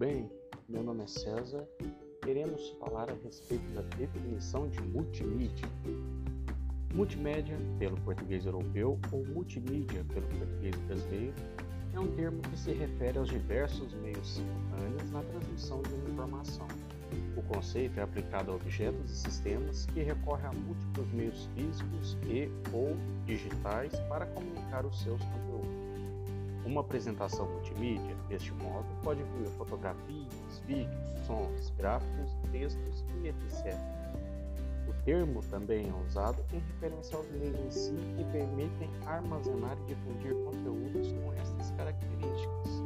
bem? Meu nome é César. Queremos falar a respeito da definição de multimídia. Multimédia, pelo português europeu, ou multimídia, pelo português brasileiro, é um termo que se refere aos diversos meios simultâneos na transmissão de uma informação. O conceito é aplicado a objetos e sistemas que recorrem a múltiplos meios físicos e ou digitais para comunicar os seus conteúdos. Uma apresentação multimídia, deste modo, pode incluir fotografias, vídeos, sons, gráficos, textos e etc. O termo também é usado em referência aos meios em si que permitem armazenar e difundir conteúdos com estas características.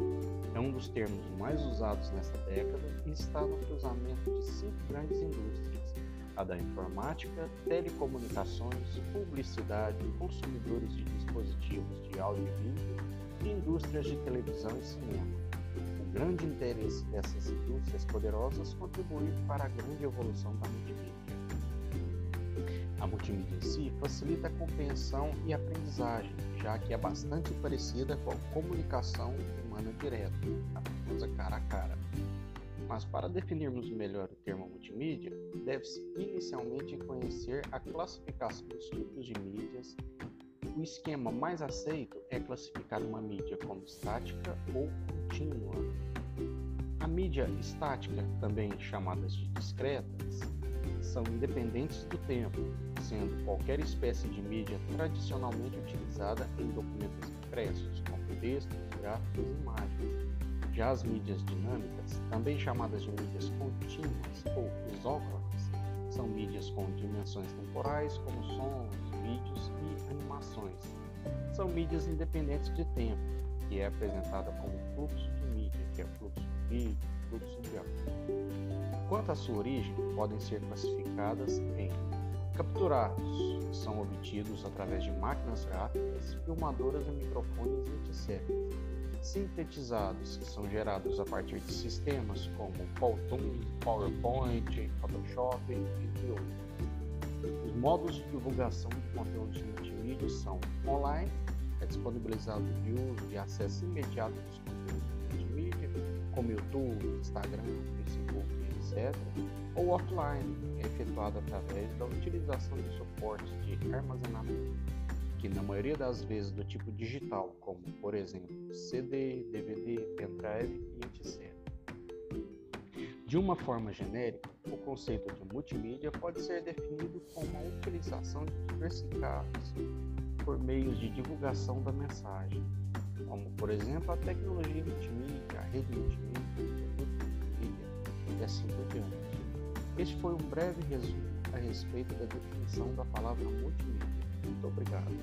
É um dos termos mais usados nesta década e está no cruzamento de cinco grandes indústrias: a da informática, telecomunicações, publicidade, consumidores de dispositivos de áudio e vídeo indústrias de televisão e cinema. O grande interesse dessas indústrias poderosas contribuiu para a grande evolução da multimídia. A multimídia em si facilita a compreensão e aprendizagem, já que é bastante parecida com a comunicação humana direta, a famosa cara a cara. Mas para definirmos melhor o termo multimídia, deve-se inicialmente conhecer a classificação dos tipos de mídias o esquema mais aceito é classificar uma mídia como estática ou contínua. A mídia estática, também chamadas de discretas, são independentes do tempo, sendo qualquer espécie de mídia tradicionalmente utilizada em documentos impressos, como textos, gráficos e imagens. Já as mídias dinâmicas, também chamadas de mídias contínuas ou isócronas, são mídias com dimensões temporais, como sons, vídeos. São mídias independentes de tempo, que é apresentada como fluxo de mídia, que é fluxo de vídeo, fluxo de áudio. Quanto à sua origem, podem ser classificadas em capturados, que são obtidos através de máquinas gráficas, filmadoras e microfones, etc. Sintetizados, que são gerados a partir de sistemas como Powtoon, PowerPoint, Photoshop, entre outros. Os modos de divulgação de conteúdos multimídia são online, é disponibilizado de uso e acesso imediato dos conteúdos multimídia, como YouTube, Instagram, Facebook, etc., ou offline, efetuado através da utilização de suportes de armazenamento, que na maioria das vezes do tipo digital, como por exemplo CD, DVD, pendrive e etc. De uma forma genérica, o conceito de multimídia pode ser definido como a utilização de diversificados por meios de divulgação da mensagem, como por exemplo a tecnologia multimídia, a rede multimídia, o produto multimídia e assim por diante. Este foi um breve resumo a respeito da definição da palavra multimídia. Muito obrigado.